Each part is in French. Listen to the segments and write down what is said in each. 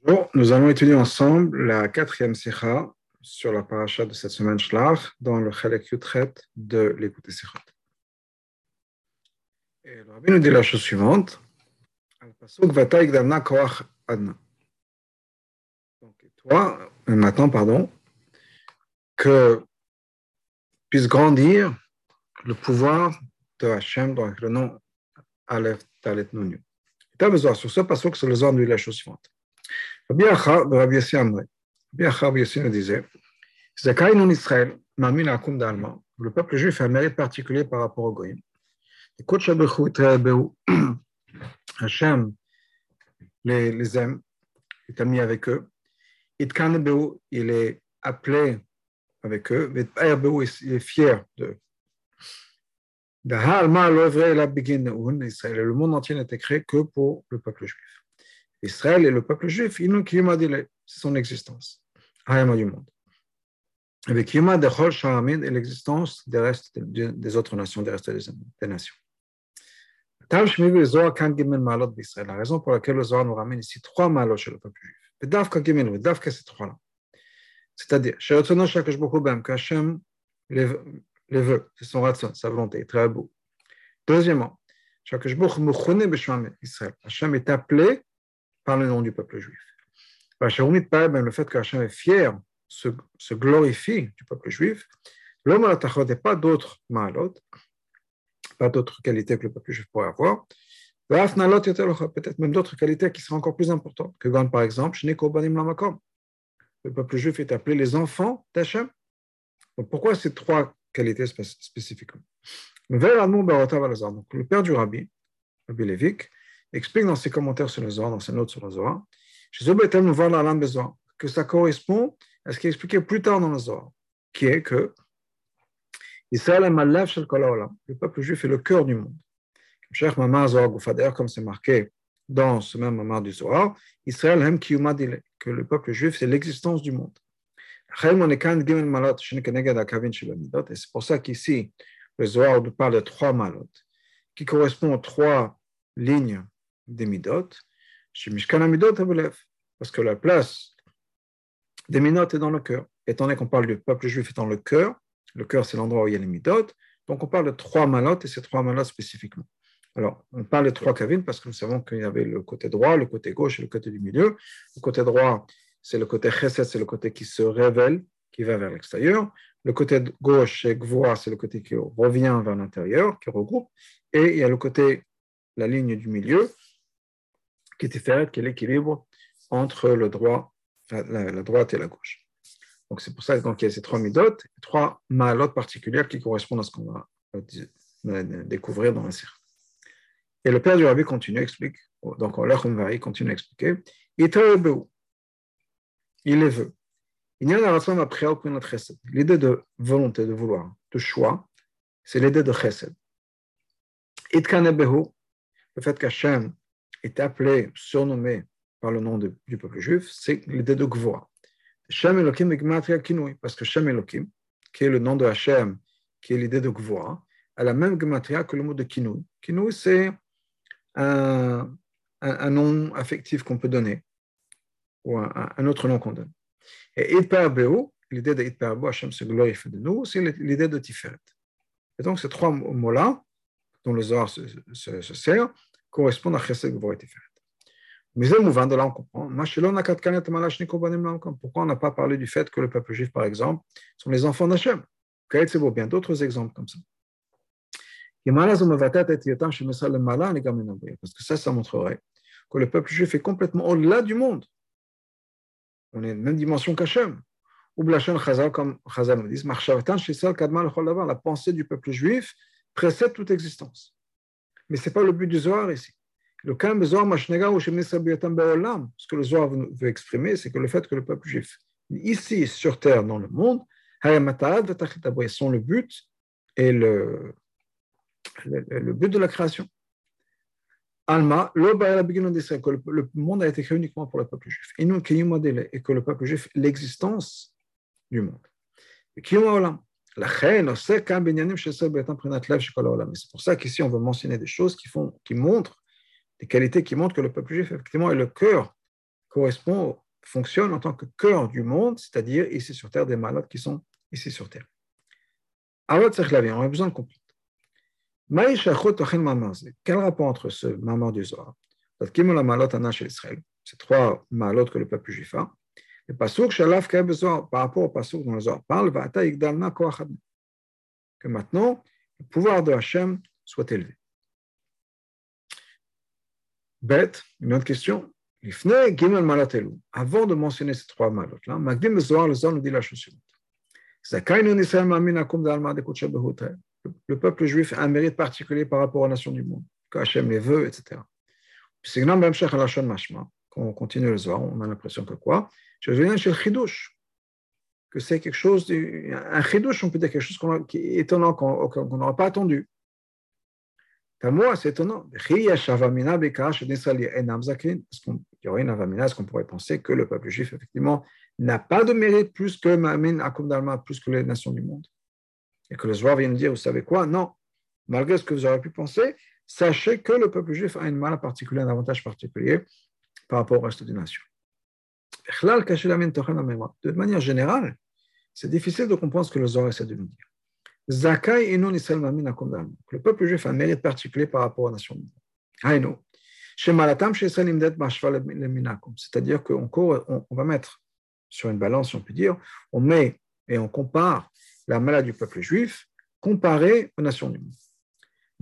Bonjour, nous allons étudier ensemble la quatrième sikha sur la paracha de cette semaine Shlach dans le Chalek Yutret de l'écoute Sikhot. Et le rabbi nous dit la chose suivante. Donc, toi, euh, maintenant, pardon, que puisse grandir le pouvoir de Hachem, donc le nom Aleph Talet Nunu. Tu as besoin sur ce pasuk, c'est le Zohar nous dit la chose suivante. Le peuple juif a un mérite particulier par rapport au Goïm. Hachem les, les aime, est ami avec eux. Il est appelé avec eux. Il est fier d'eux. Le monde entier n'était créé que pour le peuple juif. Israël et le peuple juif, c'est son existence. Hayama du monde. Avec Yuma de Chol Sharamin et l'existence des restes des autres nations, des restes des nations. La raison pour laquelle le Zohar nous ramène ici trois malot chez le peuple juif. Vedavka Gimel, Vedavka ces trois-là? C'est-à-dire, que Hachem les veut, c'est son ratson, sa volonté, très beau. Deuxièmement, Hachem est appelé par le nom du peuple juif. Le fait que Hachem est fier, se, glorifie du peuple juif, l'homme à la n'est pas d'autres malot, pas d'autres qualités que le peuple juif pourrait avoir. Peut-être même d'autres qualités qui seraient encore plus importantes. Que par exemple, le peuple juif est appelé les enfants d'Hachem. Pourquoi ces trois qualités spécifiquement? Le père du rabbi, Rabbi Levik, explique dans ses commentaires sur le Zohar, dans ses notes sur le Zohar, que ça correspond à ce qui est expliqué plus tard dans le Zohar, qui est que le peuple juif est le cœur du monde. D'ailleurs, comme c'est marqué dans ce même moment du Zohar, Israël que le peuple juif, c'est l'existence du monde. Et c'est pour ça qu'ici, le Zohar nous parle de trois malot, qui correspondent aux trois lignes des midot, parce que la place des midot est dans le cœur. Étant donné qu'on parle du peuple juif étant le cœur, le cœur c'est l'endroit où il y a les midot, donc on parle de trois malot et ces trois malot spécifiquement. Alors, on parle de trois kavines parce que nous savons qu'il y avait le côté droit, le côté gauche et le côté du milieu. Le côté droit, c'est le côté chesed, c'est le côté qui se révèle, qui va vers l'extérieur. Le côté gauche, c'est gvoa, c'est le côté qui revient vers l'intérieur, qui regroupe. Et il y a le côté, la ligne du milieu, qui différente, qui est l'équilibre entre le droit, la, droite et la gauche. Donc c'est pour ça qu'il y a ces trois midotes, trois malotes particulières qui correspondent à ce qu'on va découvrir dans la série. Et le père du rabbi continue, explique, donc il continue à expliquer, il les veut. Il y a la L'idée de volonté, de vouloir, de choix, c'est l'idée de chesed. Le fait qu'Hachem est appelé, surnommé par le nom du peuple juif, c'est l'idée de Gvoa. Shem Elohim Kinui, parce que Shem Elohim, qui est le nom de Hachem, qui est l'idée de Gvoa, a la même gematria que le mot de Kinui. Kinui, c'est un, un, nom affectif qu'on peut donner, ou un, autre nom qu'on donne. Et Idparbeo, l'idée de Hachem se glorifie de nous, c'est l'idée de Tiferet. Et donc, ces trois mots-là, dont le Zohar se sert, correspondent à Chesed, Gvor et Tiferet. Mais c'est mouvant, de là on comprend. Pourquoi on n'a pas parlé du fait que le peuple juif, par exemple, sont les enfants d'Hachem? Beau, bien d'autres exemples comme ça. Parce que ça, ça montrerait que le peuple juif est complètement au-delà du monde. On est de même dimension qu'Hachem. Ou Blachon Chazal, comme Chazal nous dit, la pensée du peuple juif précède toute existence. Mais ce n'est pas le but du Zohar ici. Le calme Zohar Mashnega ou Ce que le Zohar veut exprimer, c'est que le fait que le peuple juif, ici sur terre, dans le monde, sont le but et le, le, le but de la création. Alma, que le monde a été créé uniquement pour le peuple juif. Et nous, et que le peuple juif, l'existence du monde. C'est pour ça qu'ici, on veut mentionner des choses qui, font, qui montrent des qualités qui montrent que le peuple juif, effectivement, est le cœur correspond, fonctionne en tant que cœur du monde, c'est-à-dire ici sur Terre, des malades qui sont ici sur Terre. Alors, on a besoin de comprendre. Quel rapport entre ce mamar du Zohar? Ces trois malot que le peuple juif a, le pasuk shalaf par rapport au pasuk dont le Zohar parle, que maintenant le pouvoir de Hachem soit élevé. Bête, une autre question. Avant de mentionner ces trois malot-là, Magdim le Zohar, le Zohar nous dit la chose suivante. Le peuple juif a un mérite particulier par rapport aux nations du monde, que Hachem les veut, etc. Quand on continue le Zohar, on a l'impression que quoi? Je viens chez le Chidush, que c'est quelque chose, un Chidush, on peut dire quelque chose qui est étonnant, qu'on n'aura pas attendu. Moi, c'est étonnant. Est-ce qu'on pourrait penser que le peuple juif, effectivement, n'a pas de mérite plus que Ma'amin Akum Dalma, plus que les nations du monde? Et que le Zohar vient nous dire, vous savez quoi? Non. Malgré ce que vous aurez pu penser, sachez que le peuple juif a une mal particulière, un avantage particulier par rapport au reste des nations. De manière générale, c'est difficile de comprendre ce que le Zohar essaie de nous dire. Zakai et non Le peuple juif a un mérite particulier par rapport aux nations. C'est-à-dire qu'on on va mettre sur une balance, si on peut dire, on met et on compare la maladie du peuple juif comparée aux nations du monde.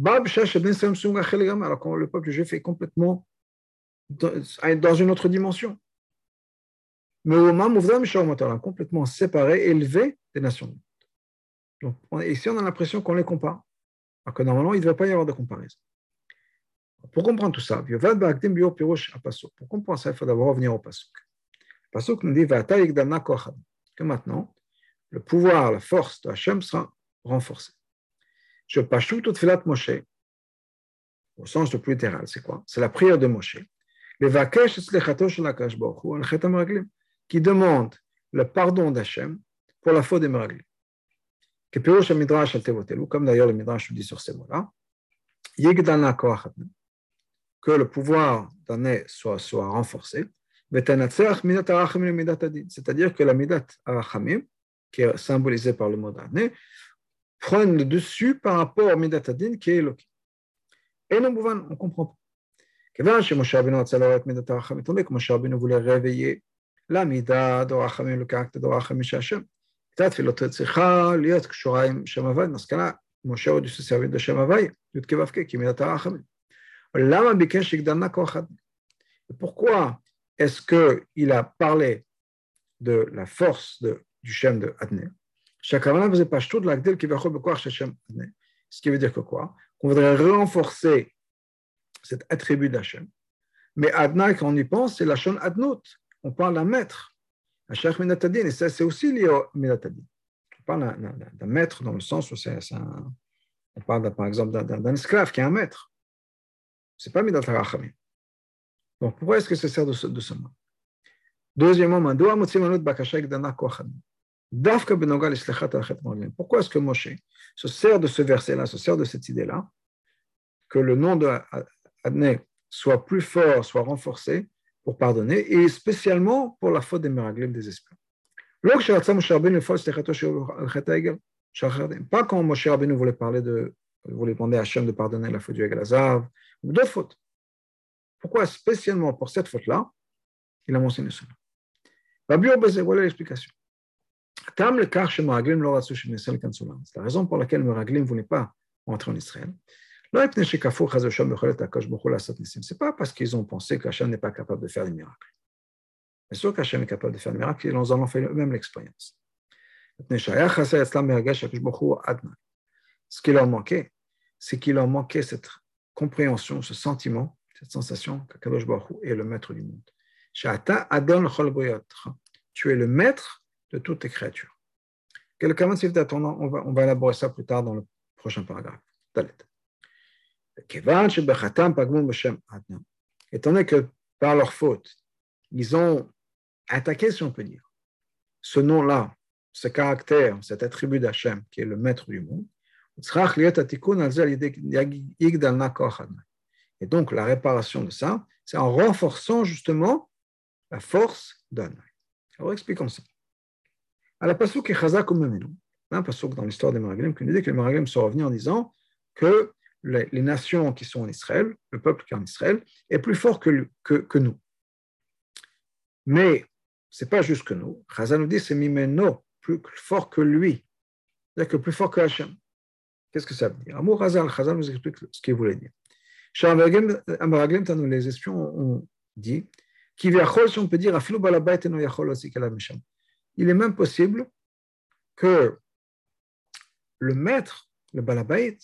Alors que le peuple juif est complètement dans une autre dimension. Mais au moment complètement séparé, élevé des nations. Donc, ici, on a l'impression qu'on les compare. Alors que normalement, il ne devrait pas y avoir de comparaison. Pour comprendre tout ça, pour comprendre ça, il faut d'abord revenir au Pasuk. Le Pasuk nous dit que maintenant, le pouvoir, la force de Hachem sera renforcé. Je tout toute filat Moshe, au sens le plus littéral, c'est quoi? C'est la prière de Moshe qui demande le pardon d'Hachem pour la faute des Meraglim. Comme d'ailleurs le Midrash nous dit sur ces mots-là, que le pouvoir d'un soit, soit renforcé, c'est-à-dire que la Midat Arachamim, qui est symbolisée par le mot d'année, prenne le dessus par rapport au Midat Adin qui est Elohim. Et nous, on ne comprend pas. Étant donné que Moshe Rabbeinu voulait réveiller la מידה דור רחמים לקחת דור רחמים של השם. קצת תפילות צריכה להיות קשורה עם שם הוואי, מסקנה, משה עוד יש לסרבין לשם הוואי, י"ק ו"ק, כי מידת הרחמים. למה ביקש שיגדלנה כוח אדני? Pourquoi est-ce qu'il a parlé de la force de, du Shem de Adné שהכוונה וזה פשטות להגדיל כביכול בכוח של שם Adné. Ce qui veut dire que quoi Qu'on voudrait renforcer cet attribut d'Hachem. Mais Adna, quand on y pense, c'est la chaîne Adnout. On parle d'un maître. Hachach Minatadin, et ça, c'est aussi lié au Minatadin. On parle d'un maître dans le sens où un. On parle par exemple d'un esclave qui est un maître. Ce n'est pas Midat Harachamim. Donc pourquoi est-ce que ça sert de ce, de ce mot? Deuxièmement, pourquoi est-ce que Moshe se sert de ce verset-là, se sert de cette idée-là, que le nom de soit plus fort, soit renforcé pour pardonner, et spécialement pour la faute des miracles des esprits. Pas quand Moshe Rabbeinu voulait parler de, voulait demander à Hachem de pardonner la faute du Egalazav, ou d'autres fautes. Pourquoi spécialement pour cette faute-là, il a mentionné cela. Voilà l'explication. C'est la raison pour laquelle Meraglim ne voulait pas entrer en Israël. Ce n'est pas parce qu'ils ont pensé qu'Hachem n'est pas capable de faire des miracles. Bien sûr qu'Hachem est capable de faire des miracles, ils en ont fait eux-mêmes l'expérience. Ce qui leur manquait, c'est qu'il leur manquait cette compréhension, ce sentiment, cette sensation qu'Akadosh Baruch est le maître du monde. Tu es le maître de toutes tes créatures. On va, on va élaborer ça plus tard dans le prochain paragraphe. Dalet. Étant donné que par leur faute, ils ont attaqué, si on peut dire, ce nom-là, ce caractère, cet attribut d'Hachem, qui est le maître du monde, et donc la réparation de ça, c'est en renforçant justement la force d'un. Alors expliquons ça. À la Passouk et Chazak un Passouk dans l'histoire des Meraglim qui nous dit que les Meraglim sont revenus en disant que les, nations qui sont en Israël, le peuple qui est en Israël, est plus fort que, nous. Mais ce n'est pas juste que nous. Chazal nous dit c'est Mimeno, plus fort que lui. C'est-à-dire que plus fort que Hachem. Qu'est-ce que ça veut dire? Amour Chazal, Chazal nous explique ce qu'il voulait dire. Les espions ont dit il est même possible que le maître, le balabait,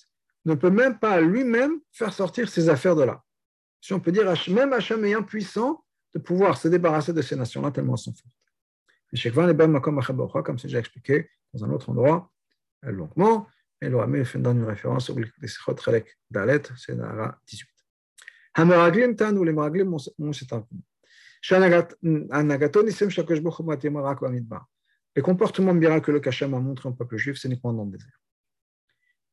ne peut même pas lui-même faire sortir ses affaires de là. Si on peut dire, même Hachem est impuissant de pouvoir se débarrasser de ces nations-là tellement elles sont fortes. Comme j'ai expliqué dans un autre endroit, longuement, et l'Oramé fait une référence au Sichot Chalek Dalet, c'est Nara 18. Hameraglim Tan ou les Meraglim ont cet argument. Les comportements miraculeux qu'Hachem a montré au peuple juif, c'est uniquement dans le désert.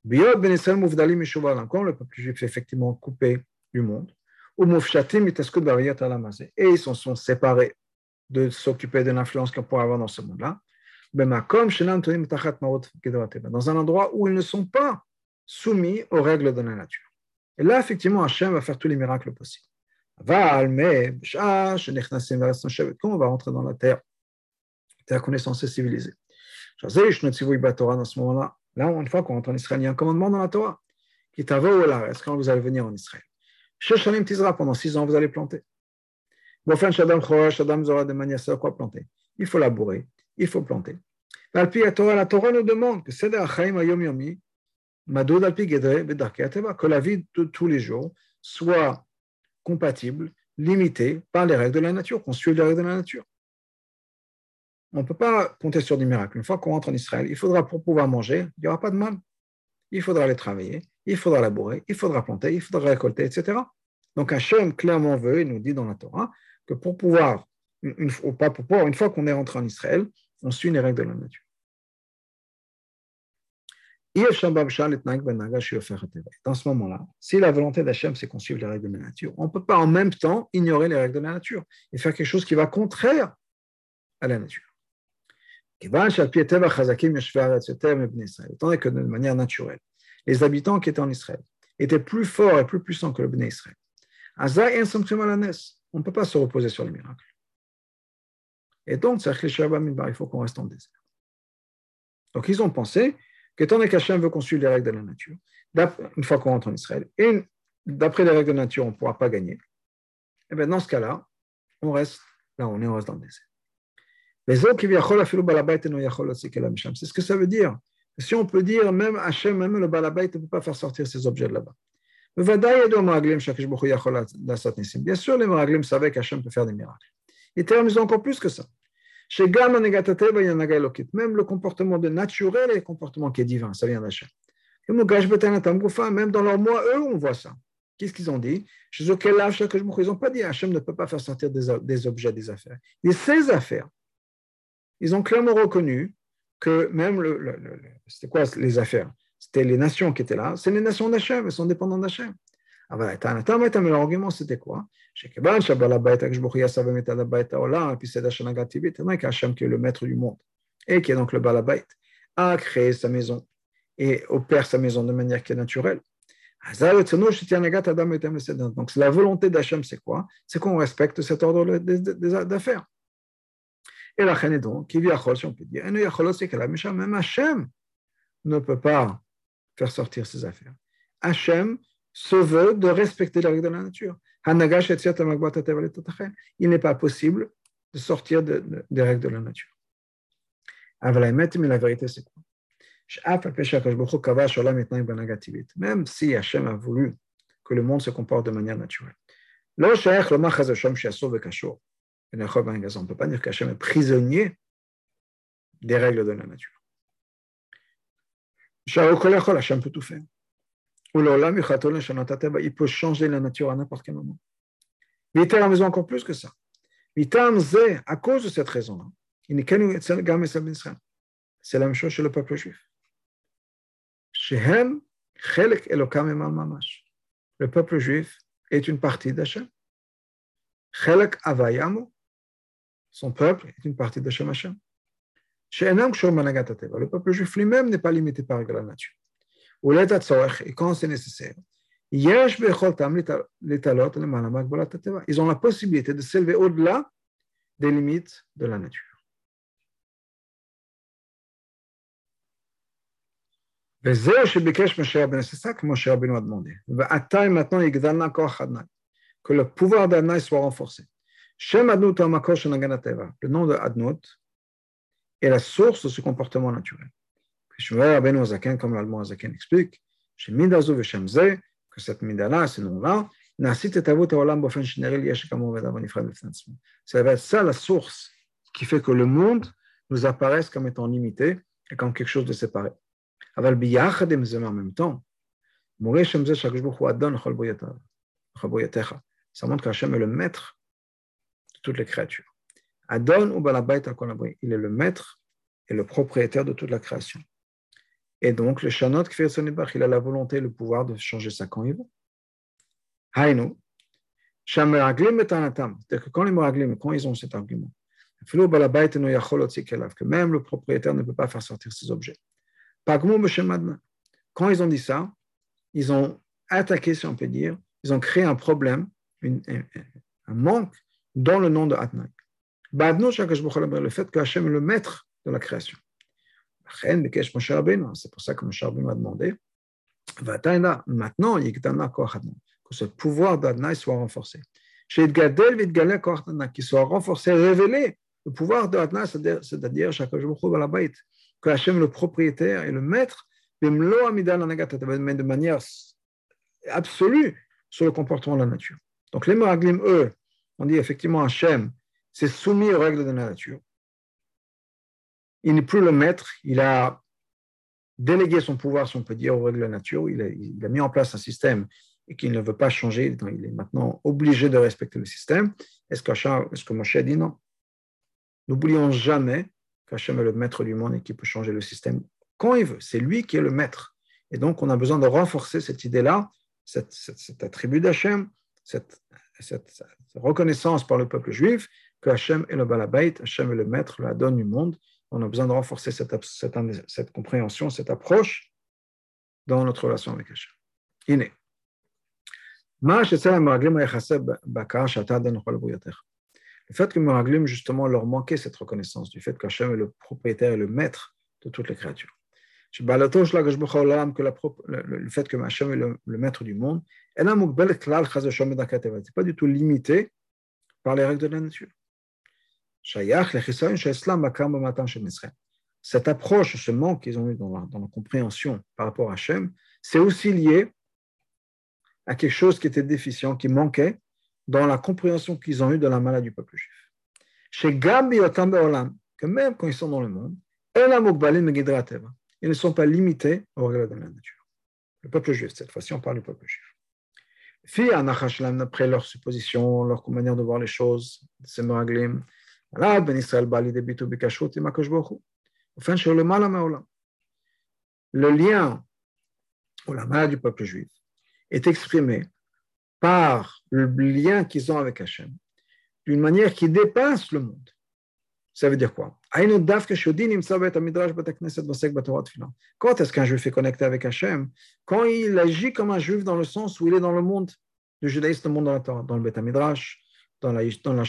Quand le peuple juif est effectivement coupé du monde, et ils se sont séparés de s'occuper de l'influence qu'on pourrait avoir dans ce monde-là, dans un endroit où ils ne sont pas soumis aux règles de la nature. Et là, effectivement, Hachem va faire tous les miracles possibles. on va rentrer dans la terre, terre qu'on est censé civiliser. Dans ce moment-là, là, une fois qu'on rentre en Israël, il y a un commandement dans la Torah qui est est quand vous allez venir en Israël? pendant six ans, vous allez planter. Shadam Zora de quoi planter? Il faut labourer, il faut planter. La Torah, la Torah nous demande que c'est Ayom Yomi, que la vie de tous les jours soit compatible, limitée par les règles de la nature, qu'on suive les règles de la nature. On ne peut pas compter sur des miracles. Une fois qu'on rentre en Israël, il faudra, pour pouvoir manger, il n'y aura pas de mal. Il faudra aller travailler, il faudra labourer, il faudra planter, il faudra récolter, etc. Donc Hachem clairement veut, il nous dit dans la Torah, que pour pouvoir, une, pas pour pouvoir, une fois qu'on est rentré en Israël, on suit les règles de la nature. Dans ce moment-là, si la volonté d'Hachem, c'est qu'on suive les règles de la nature, on ne peut pas en même temps ignorer les règles de la nature et faire quelque chose qui va contraire à la nature. Étant que de manière naturelle, les habitants qui étaient en Israël étaient plus forts et plus puissants que le Bnei Israël, on ne peut pas se reposer sur les miracles. Et donc, il faut qu'on reste en désert. Donc, ils ont pensé qu'étant donné qu'Hachem veut qu'on suive les règles de la nature, une fois qu'on rentre en Israël, et d'après les règles de la nature, on ne pourra pas gagner, et bien dans ce cas-là, on reste là, on est, on reste dans le désert. C'est ce que ça veut dire. Si on peut dire, même Hachem, même le Balabait ne peut pas faire sortir ces objets là-bas. Bien sûr, les Maraglim savaient qu'Hachem peut faire des miracles. Était amusant encore plus que ça. Même le comportement de naturel et le comportement qui est divin, ça vient d'Hachem. Même dans leur moi, eux, on voit ça. Qu'est-ce qu'ils ont dit? Ils n'ont pas dit Hachem ne peut pas faire sortir des, objets, des affaires. Et ces affaires, ils ont clairement reconnu que même le, c'était quoi les affaires? C'était les nations qui étaient là, c'est les nations d'Hachem, elles sont dépendantes d'Hachem. Ah ben, mais l'argument c'était quoi? Et puis c'est qu'Hachem qui est le maître du monde et qui est donc le balabait a créé sa maison et opère sa maison de manière qui est naturelle. Donc la volonté d'Hachem, c'est quoi? C'est qu'on respecte cet ordre d'affaires. Et la est donc, qui vit à si on peut dire, même Hachem ne peut pas faire sortir ses affaires. Hachem se veut de respecter les règles de la nature. Il n'est pas possible de sortir des règles de la nature. Mais la vérité, c'est quoi? Même si Hachem a voulu que le monde se comporte de manière naturelle. On ne peut pas dire qu'Hachem est prisonnier des règles de la nature. Hachem peut tout faire. Il peut changer la nature à n'importe quel moment. Il a besoin encore plus que ça. À cause de cette raison-là, c'est la même chose chez le peuple juif. Le peuple juif est une partie d'Hachem. Son peuple est une partie de Shem Hashem. Le peuple juif lui-même n'est pas limité par la nature. Et quand c'est nécessaire, ils ont la possibilité de s'élever au-delà des limites de la nature. C'est ça que Moshe Rabbeinu a demandé. que le pouvoir d'Adnaï soit renforcé. Le nom de Adnot est la source de ce comportement naturel. Comme l'allemand Azaken explique, chez Midazu et Shemze, que cette Midala, ce nom-là, ça va être ça la source qui fait que le monde nous apparaisse comme étant limité et comme quelque chose de séparé. אבל ביחד עם זה, en même temps, מורה שם זה שהקדוש ברוך הוא אדון לכל בריאותיך. Ça montre qu'Hachem est le maître de toutes les créatures. Adon ou Balabait al il est le maître et le propriétaire de toute la création. Et donc, le Shanot Kfir Sonibach, il a la volonté et le pouvoir de changer ça quand il veut. Haïnou, Shameraglim et c'est-à-dire que quand les Meraglim, quand ils ont cet argument, que même le propriétaire ne peut pas faire sortir ses objets. Quand ils ont dit ça, ils ont attaqué, si on peut dire, ils ont créé un problème, un, manque dans le nom de Adnai. Le fait que Hachem est le maître de la création. C'est pour ça que Moshe Rabbeinu a demandé maintenant, que ce pouvoir d'Adnai soit renforcé. Qu'il soit renforcé, révélé, le pouvoir d'Adnai, c'est-à-dire que Hachem est le propriétaire et le maître, mais de manière absolue sur le comportement de la nature. Donc les Meraglim, eux, on dit effectivement Hachem s'est soumis aux règles de la nature. Il n'est plus le maître, il a délégué son pouvoir, si on peut dire, aux règles de la nature. Il a, mis en place un système et qu'il ne veut pas changer. Il est maintenant obligé de respecter le système. Est-ce que, est que Moshe a dit non? N'oublions jamais qu'Hachem est le maître du monde et qui peut changer le système quand il veut. C'est lui qui est le maître. Et donc, on a besoin de renforcer cette idée-là, cet attribut d'Hachem, cette, cette, reconnaissance par le peuple juif que Hachem est le balabait, Hachem est le maître, la donne du monde. On a besoin de renforcer cette, cette compréhension, cette approche dans notre relation avec Hachem. Iné. Le fait que Meraglim, justement, leur manquait cette reconnaissance du fait qu'Hachem est le propriétaire et le maître de toutes les créatures. Le fait que Hachem est le, maître du monde, n'est pas du tout limité par les règles de la nature. Cette approche, ce manque qu'ils ont eu dans la, dans la compréhension par rapport à Hachem, c'est aussi lié à quelque chose qui était déficient, qui manquait dans la compréhension qu'ils ont eue de la maladie du peuple juif. Chez Gabi que même quand ils sont dans le monde, ils ne sont pas limités aux règles de la nature. Le peuple juif, cette fois-ci, on parle du peuple juif. Fi après leur supposition, leur manière de voir les choses, c'est Meraglim, Ben Israël Bali de Bitu Bikashut et Enfin, sur le mal le lien ou la du peuple juif est exprimé par le lien qu'ils ont avec Hachem, d'une manière qui dépasse le monde. Ça veut dire quoi? Quand est-ce qu'un juif est connecté avec Hachem? Quand il agit comme un juif dans le sens où il est dans le monde. Du judaïsme, le monde dans la Torah, dans le Beth Midrash, dans la, dans la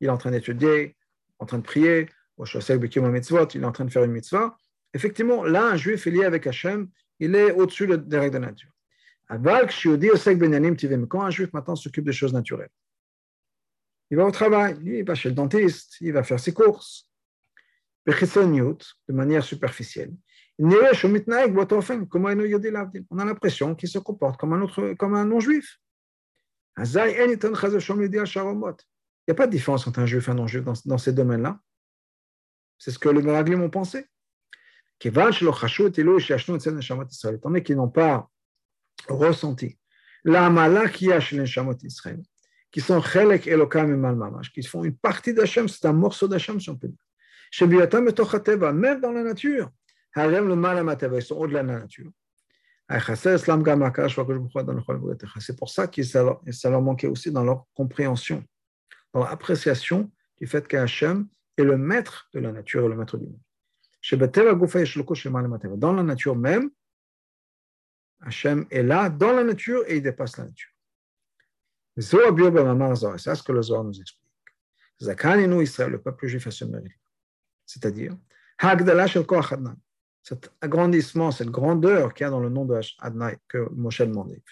il est en train d'étudier, en train de prier, il est en train de faire une mitzvah. Effectivement, là, un juif est lié avec Hachem, il est au-dessus des règles de nature. Quand un juif maintenant s'occupe des choses naturelles, il va au travail, il va chez le dentiste, il va faire ses courses. De manière superficielle. On a l'impression qu'il se comporte comme un, un non-juif. Il n'y a pas de différence entre un juif et un non-juif dans, dans, ces domaines-là. C'est ce que les Meraglim ont pensé. Étant donné qu'ils n'ont pas ressenti. La malachia chez les Israël, qui sont chelek elokam et malmamash, qui font une partie d'Hachem, c'est un morceau d'Hachem, si on peut dire. Chez Biatam et Tochateva, même dans la nature, harem le mal ils sont au-delà de la nature. C'est pour ça que ça leur manquait aussi dans leur compréhension, dans l'appréciation du fait qu'Hachem est le maître de la nature et le maître du monde. Dans la nature même, Hachem est là, dans la nature, et il dépasse la nature. C'est ce que le Zohar nous explique. C'est-à-dire, cet agrandissement, cette grandeur qu'il y a dans le nom de Adnaï que Moshe a demandé.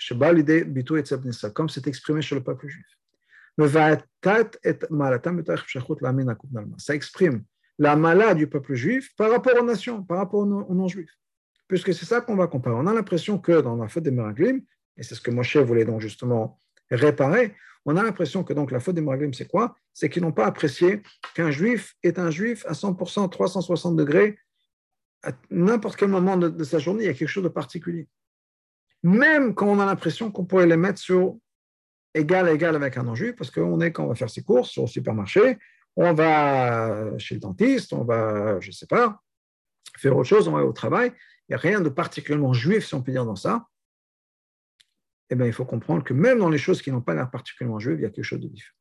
Comme c'est exprimé chez le peuple juif. Ça exprime la mala du peuple juif par rapport aux nations, par rapport aux non-juifs. Puisque c'est ça qu'on va comparer. On a l'impression que dans la faute des Meraglim, et c'est ce que Moshe voulait donc justement réparer, on a l'impression que donc la faute des Meraglim, c'est quoi? C'est qu'ils n'ont pas apprécié qu'un juif est un juif à 100%, 360 degrés, à n'importe quel moment de, sa journée, il y a quelque chose de particulier. Même quand on a l'impression qu'on pourrait les mettre sur égal à égal avec un non-juif, parce qu'on est quand on va faire ses courses au supermarché, on va chez le dentiste, on va, je ne sais pas, faire autre chose, on va au travail. Il n'y a rien de particulièrement juif, si on peut dire, dans ça. Eh bien, il faut comprendre que même dans les choses qui n'ont pas l'air particulièrement juives, il y a quelque chose de différent.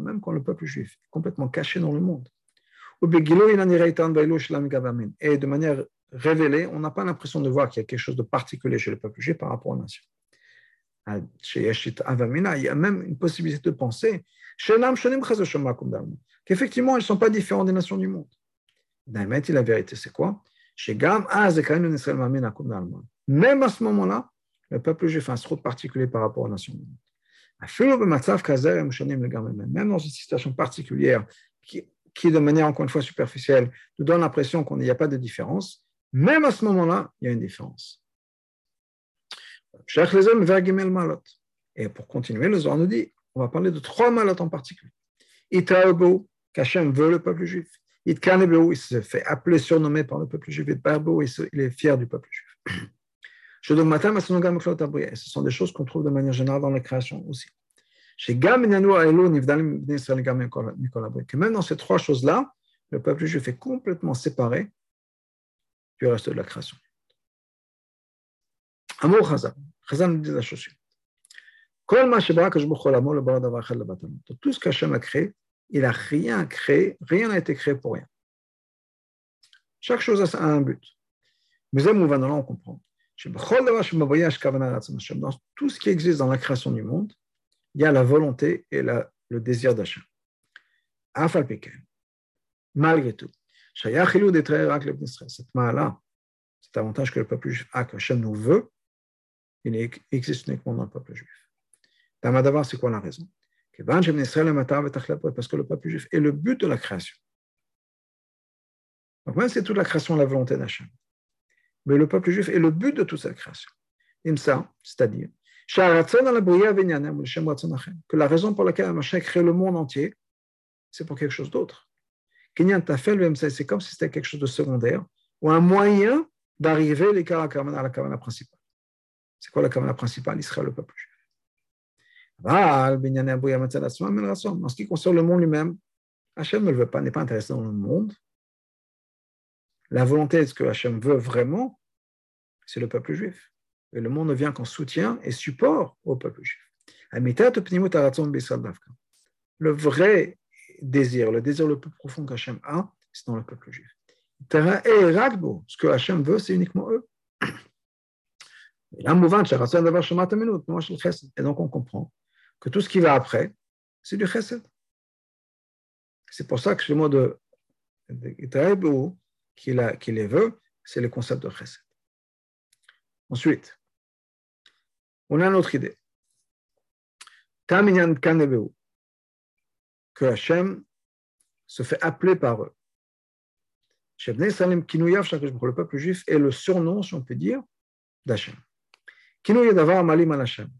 Même quand le peuple juif est complètement caché dans le monde, et de manière révélée, on n'a pas l'impression de voir qu'il y a quelque chose de particulier chez le peuple juif par rapport aux nations. Il y a même une possibilité de penser qu'effectivement, ils ne sont pas différents des nations du monde. La vérité, c'est quoi? Même à ce moment-là, le peuple juif a un trop particulier par rapport aux nations. Même dans une situation particulière qui, qui, de manière encore une fois superficielle, nous donne l'impression qu'il n'y a pas de différence, même à ce moment-là, il y a une différence. Et pour continuer, le Zohar nous dit, on va parler de trois malotes en particulier. Itaebo, qu'Hachem veut le peuple juif. Itkanebo, il se fait appeler, surnommé par le peuple juif. Itbarbo, il est fier du peuple juif. Ce sont des choses qu'on trouve de manière générale dans la création aussi. Que même dans ces trois choses-là, le peuple juif est complètement séparé du reste de la création. Amour Chazal. Chazal nous dit la chose suivante. Tout ce qu'Hachem a créé, il n'a rien créé, rien n'a été créé pour rien. Chaque chose a un but. Mais on comprend. Dans tout ce qui existe dans la création du monde, il y a la volonté et le désir d'achat. Malgré tout, cette cet avantage que le peuple juif a, que Hachem nous veut, il existe uniquement dans le peuple juif. D'abord, c'est quoi la raison? Parce que le peuple juif est le but de la création. Donc, même c'est toute la création la volonté d'Hachem. Mais le peuple juif est le but de toute cette création. ça, c'est-à-dire que la raison pour laquelle Hachem crée le monde entier, c'est pour quelque chose d'autre. C'est comme si c'était quelque chose de secondaire ou un moyen d'arriver à la kavana principale. C'est quoi la kavana principale? Israël, le peuple juif. En ce qui concerne le monde lui-même, Hachem ne le veut pas, n'est pas intéressé dans le monde. La volonté de ce que Hachem veut vraiment, c'est le peuple juif. Et le monde ne vient qu'en soutien et support au peuple juif. Le vrai désir, le désir le plus profond qu'Hachem a, c'est dans le peuple juif. Ce que Hachem veut, c'est uniquement eux. Et donc on comprend que tout ce qui va après, c'est du chesed. C'est pour ça que le mot de, de qui les veut, c'est le concept de chesed. Ensuite, on a une autre idée. Taminyan Kanebeu, que Hachem se fait appeler par eux. Le peuple juif est le surnom, si on peut dire, d'Hachem.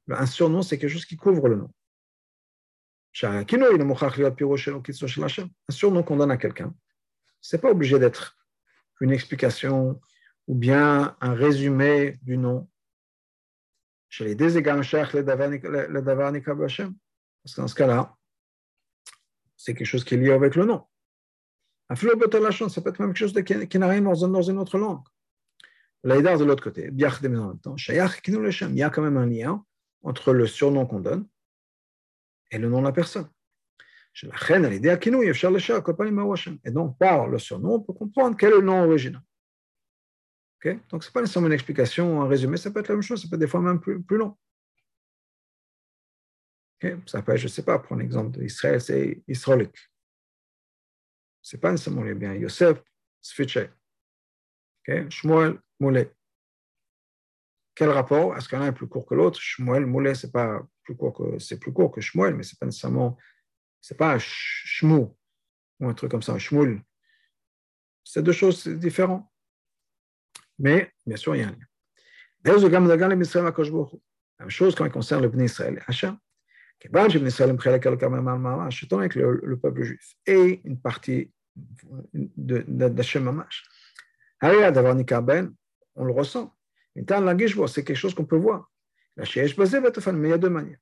Un surnom, c'est quelque chose qui couvre le nom. Un surnom qu'on donne à quelqu'un, ce n'est pas obligé d'être une explication ou bien un résumé du nom. Parce que dans ce cas-là, c'est quelque chose qui est lié avec le nom. Un ça peut être même quelque chose qui, n'a rien dans, une autre langue. L'aïdar de l'autre côté, il y a quand même un lien entre le surnom qu'on donne et le nom de la personne. Et donc, par le surnom, on peut comprendre quel est le nom original. Donc, ce n'est pas nécessairement une explication, un résumé, ça peut être la même chose, ça peut être des fois même plus, plus long. Ça peut être, je ne sais pas, prendre l'exemple d'Israël, c'est israélique. Ce n'est pas nécessairement les biens. Yosef, Sfiché. Shmuel, Moulé. Quel rapport? Est-ce qu'un est plus court que l'autre? Shmuel, Moulé, c'est plus court que c'est plus court que Shmuel, mais c'est pas nécessairement, c'est pas un shmou ou un truc comme ça, un shmoul. C'est deux choses différentes. Mais, bien sûr, il y a un lien. La même chose quand il concerne le Bnei Israël, Hachem. Avec le, le peuple juif et une partie d'Hachem Mamash. Haria, d'avoir ben, on le ressent. C'est quelque chose qu'on peut voir. La mais il y a deux manières.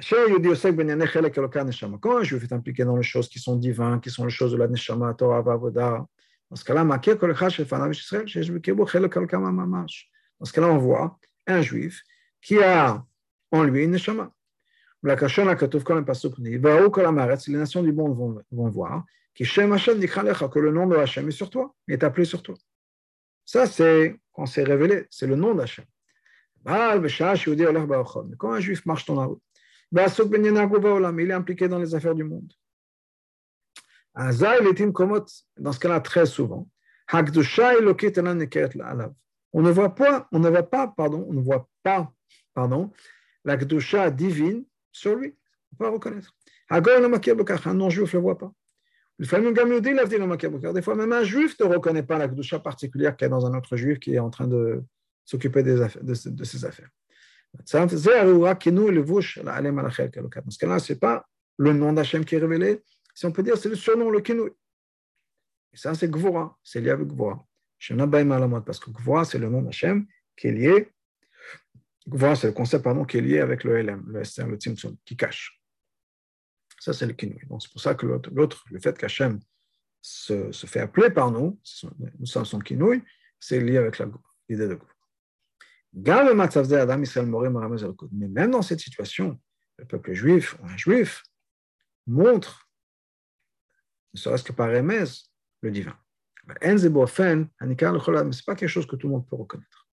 Quand un juif est impliqué dans les choses qui sont divines, qui sont les choses de la Neshama, Torah, dans ce cas-là, on voit un juif qui a en lui une Neshama. Les nations du monde vont, voir. Que le nom de Hashem est sur toi, est appelé sur toi. Ça, c'est quand c'est révélé, c'est le nom d'Hashem. Quand un juif marche la il est impliqué dans les affaires du monde. Dans ce cas-là, très souvent, on ne voit pas, on ne voit pas, pardon, on ne voit pas, pardon, la Gdusha divine sur lui. On peut pas reconnaître. Un non-juif ne le voit pas. Des fois, même un juif ne reconnaît pas la Gdusha particulière qu'il y a dans un autre juif qui est en train de s'occuper de, de, ses affaires. Dans ce cas-là, ce n'est pas le nom d'Hachem qui est révélé, si on peut dire, c'est le surnom, le kinouï. Et ça, c'est Gvora, c'est lié avec Gvora. Parce que Gvora, c'est le nom d'Hachem qui est lié voilà, c'est le concept pardon, qui est lié avec le LM, le SR, le Tzimtzum, qui cache. Ça, c'est le kinouï. Donc, c'est pour ça que l'autre, le fait qu'Hachem se, fait appeler par nous, nous sommes son kinouï, c'est lié avec l'idée de Mais même dans cette situation, le peuple juif, un juif, montre, ne serait-ce que par Remez, le divin. Ce n'est pas quelque chose que tout le monde peut reconnaître.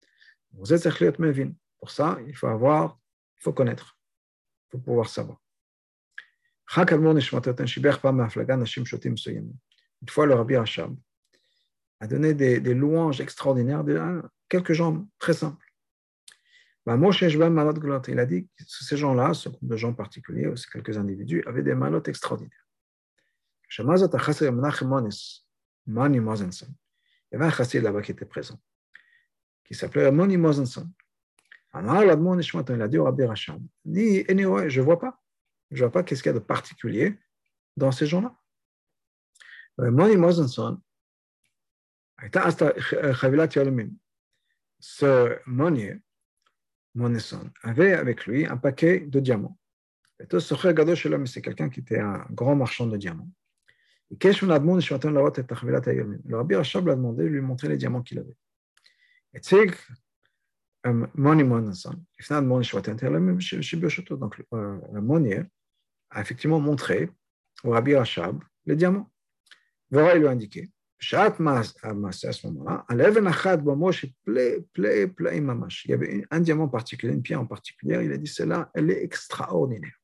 Pour ça, il faut avoir, il faut connaître, il faut pouvoir savoir. Une fois, le Rabbi Hachab a donné des, des louanges extraordinaires de quelques gens très simples. Il a dit que ces gens-là, ce groupe de gens particuliers, ces quelques individus, avaient des malotes extraordinaires. Il y avait un chassid là-bas qui était présent, qui s'appelait Moni Mosenson. Il a dit au Rabbi Racham, je ne vois pas. Je ne vois pas qu'est-ce qu'il y a de particulier dans ces gens-là. Moni Mosenson, ce Monier, Moneson, avait avec lui un paquet de diamants. C'est quelqu'un qui était un grand marchand de diamants. Le Rabbi Rachab l'a demandé de lui montrer les diamants qu'il avait. Et. Donc, le Monier a effectivement montré au Rabbi Rachab les diamants. Vora lui a indiqué בשעת המעשה, à ce moment-là, על אבן אחת במו שפלא, פלא, פלאים ממש. Il y avait un diamant particulier, une pierre en particulier, il a dit, celle-là, elle est extraordinaire.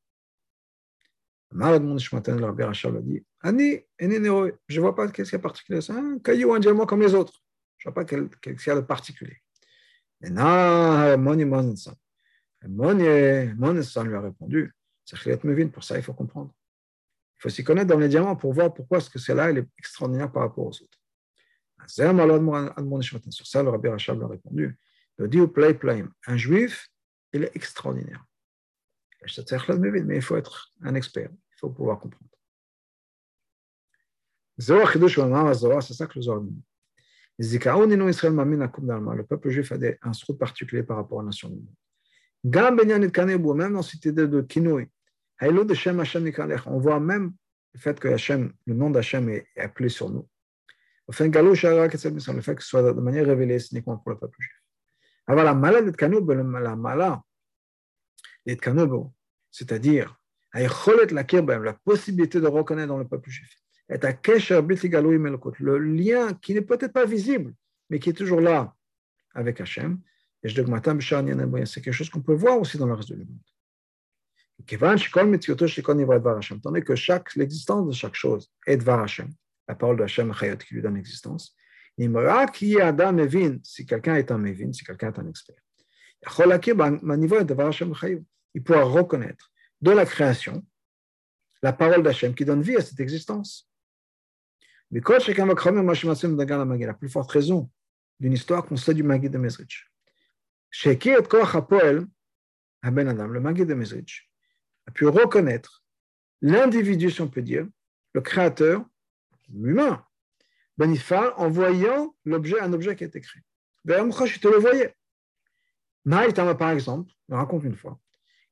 אמר אדמון נשמתנו לרבי רש"ב, a dit, אני אינני רואה, je ne vois pas qu'est-ce qu'il y a particulier, c'est un caillou, un diamant comme les autres. Je ne vois pas qu'est-ce qu'il y a de particulier. Maintenant, Moni Monson. Moni lui a répondu, c'est Mevin, pour ça il faut comprendre. Il faut s'y connaître dans les diamants pour voir pourquoi est-ce que celle-là est extraordinaire par rapport aux autres. Sur ça, le Rabbi Rachab lui a répondu, le dit play play. Un juif, il est extraordinaire. Mais il faut être un expert, il faut pouvoir comprendre. C'est ça que le Zohar dit. Le peuple juif a un srout particulier par rapport à la nation du monde. Même dans cette idée de On voit même le fait que Hashem, le nom d'Hachem est appelé sur nous. Le fait que ce soit de manière révélée, c'est uniquement pour le peuple juif. Alors la mala de la mala c'est-à-dire la possibilité de reconnaître dans le peuple juif. Le lien qui n'est peut-être pas visible, mais qui est toujours là avec Hachem. C'est quelque chose qu'on peut voir aussi dans le reste du monde. Tandis que chaque, l'existence de chaque chose est Dvar Hashem, la parole de Hashem qui lui donne l'existence. Si quelqu'un est un Mevin, si quelqu'un est un expert, il pourra reconnaître de la création la parole d'Hachem qui donne vie à cette existence. Mais quand la plus forte raison d'une histoire qu'on sait du Magid de Mezrich. Le Magid de Mezrich a pu reconnaître l'individu, si on peut dire, le créateur, l'humain, Benifal, en voyant l'objet, un objet qui a été créé. Ben, je te le voyais. Maïtama, par exemple, on raconte une fois,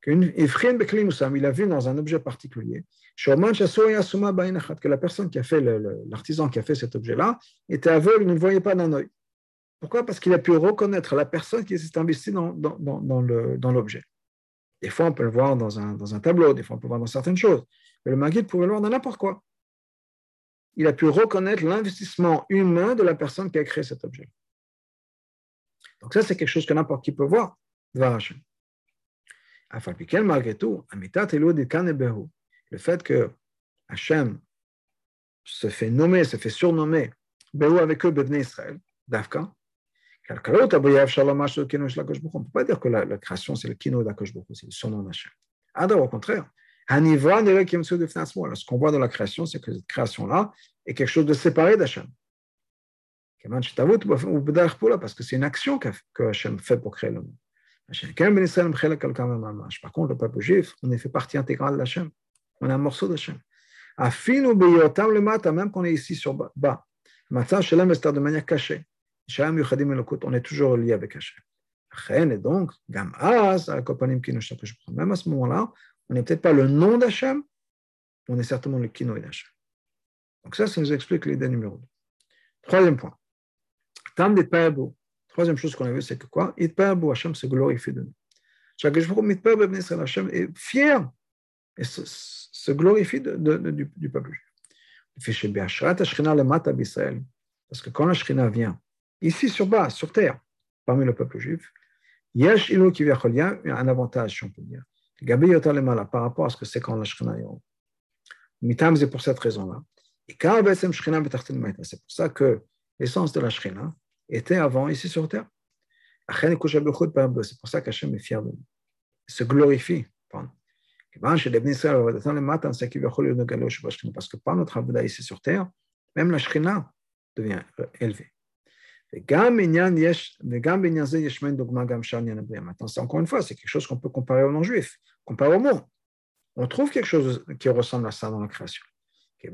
il a vu dans un objet particulier que la personne qui a fait, l'artisan qui a fait cet objet-là, était aveugle, il ne voyait pas d'un œil. Pourquoi? Parce qu'il a pu reconnaître la personne qui s'est investie dans, l'objet. Des fois, on peut le voir dans un, tableau, des fois, on peut le voir dans certaines choses. Mais le Maguide pouvait le voir dans n'importe quoi. Il a pu reconnaître l'investissement humain de la personne qui a créé cet objet. Donc ça, c'est quelque chose que n'importe qui peut voir, Hachem malgré tout, le fait que Hachem se fait nommer, se fait surnommer, Behu avec eux, Bebne Israël, Davka, on ne peut pas dire que la, création, c'est le kino d'Akosh c'est le surnom d'Hachem. Alors, au contraire, ce qu'on voit dans la création, c'est que cette création-là est quelque chose de séparé d'Hachem. Parce que c'est une action que Hachem fait pour créer le monde. Par contre, le peuple juif, on est fait partie intégrale d'Hachem. On est un morceau d'Hachem. Même qu'on est ici sur bas, de manière cachée. On est toujours lié avec Hachem. Et donc, même à ce moment-là, on n'est peut-être pas le nom d'Hachem, on est certainement le kino d'Hachem. Donc ça, ça nous explique l'idée numéro 2. Troisième point. Tam Troisième chose qu'on a vu, c'est que quoi? Itpa'abu, Hachem se glorifie de nous. Hachem est fier et se, se glorifie de, de, de, du, du peuple juif. Parce que quand la Shrina vient, ici sur bas, sur terre, parmi le peuple juif, Yesh Ilu qui vient un avantage, si on peut dire. Par rapport à ce que c'est quand la Shrina est en. Mitam, c'est pour cette raison-là. C'est pour ça que l'essence de la Shrina, était avant ici sur terre. C'est pour ça qu'Hachem est fier de nous. Il se glorifie. Parce que par notre Avodah ici sur terre, même la Shrina devient élevée. Maintenant, c'est encore une fois, c'est quelque chose qu'on peut comparer au non-juif, comparer au monde. On trouve quelque chose qui ressemble à ça dans la création que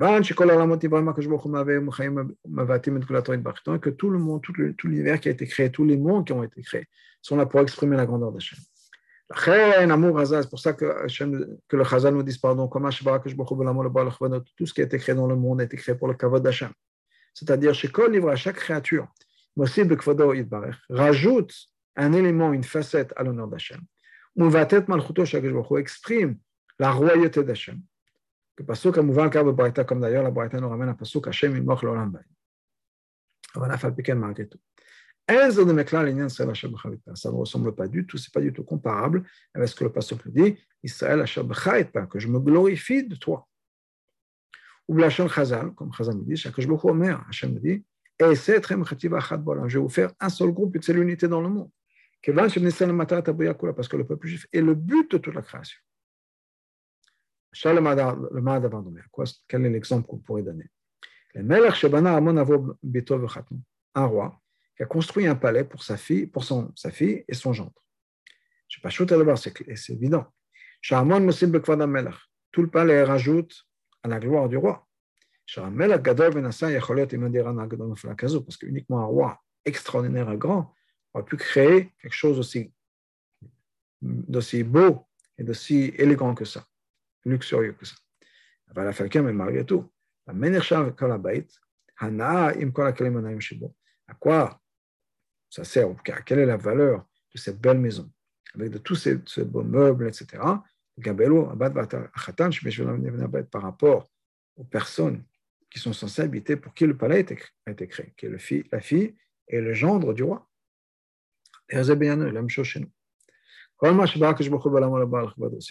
tout le monde, tout l'univers qui a été créé, tous les mondes qui ont été créés, sont là pour exprimer la grandeur d'Hachem. C'est pour ça que, que le Chazal nous dit, pardon, tout ce qui a été créé dans le monde a été créé pour le kavod d'Hachem. C'est-à-dire, chez Kol livre, à chaque créature, rajoute un élément, une facette à l'honneur d'Hachem. Mouvatet Malchuto Shageshbachu exprime la royauté d'Hachem. Que Pasuk Amouvan Karbe Braïta, comme d'ailleurs la Braïta nous ramène à Pasuk Hachem Immoch Lolam Bay. Voilà, Falpiken malgré tout. Enzo de Meklan, l'Inyan Israël Hachem Bachavita. Ça ne ressemble pas du tout, c'est pas du tout comparable avec ce que le Pasuk nous dit Israël Hachem Bachavita, que je me glorifie de toi. Ou Blachon Chazal, comme Chazal nous dit, Shageshbachu Omer, Hachem nous dit et c'est Je vais vous faire un seul groupe, une seule unité dans le monde. Parce que le peuple juif est le but de toute la création. Quel est l'exemple qu'on pourrait donner? Un roi qui a construit un palais pour sa fille, pour son, sa fille et son gendre. Je ne pas chouette à le voir, c'est évident. Tout le palais rajoute à la gloire du roi. Parce que uniquement un roi extraordinaire et grand aurait pu créer quelque chose aussi d'aussi beau et d'aussi élégant que ça luxurieux que ça. אבל אף על כן, malgré tout, מה נחשב כל הבית? הנאה עם כל הכלים הנאים שבו. À quoi ça sert Quelle est la valeur de cette belle maison Avec de tous ces, ces beaux meubles, etc. par rapport aux personnes qui sont censées habiter pour qui le palais a été créé, qui est le fille, la fille et le gendre du roi. C'est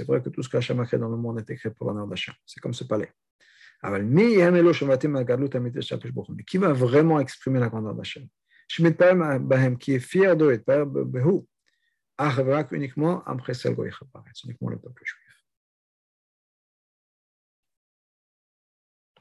vrai que tout ce qu'Hachem a créé dans le monde a été créé pour l'honneur d'Hachem. C'est comme ce palais. Mais qui va vraiment exprimer la grandeur d'Hachem? Qui est fier d'eux, uniquement après Selgo C'est uniquement le peuple juif.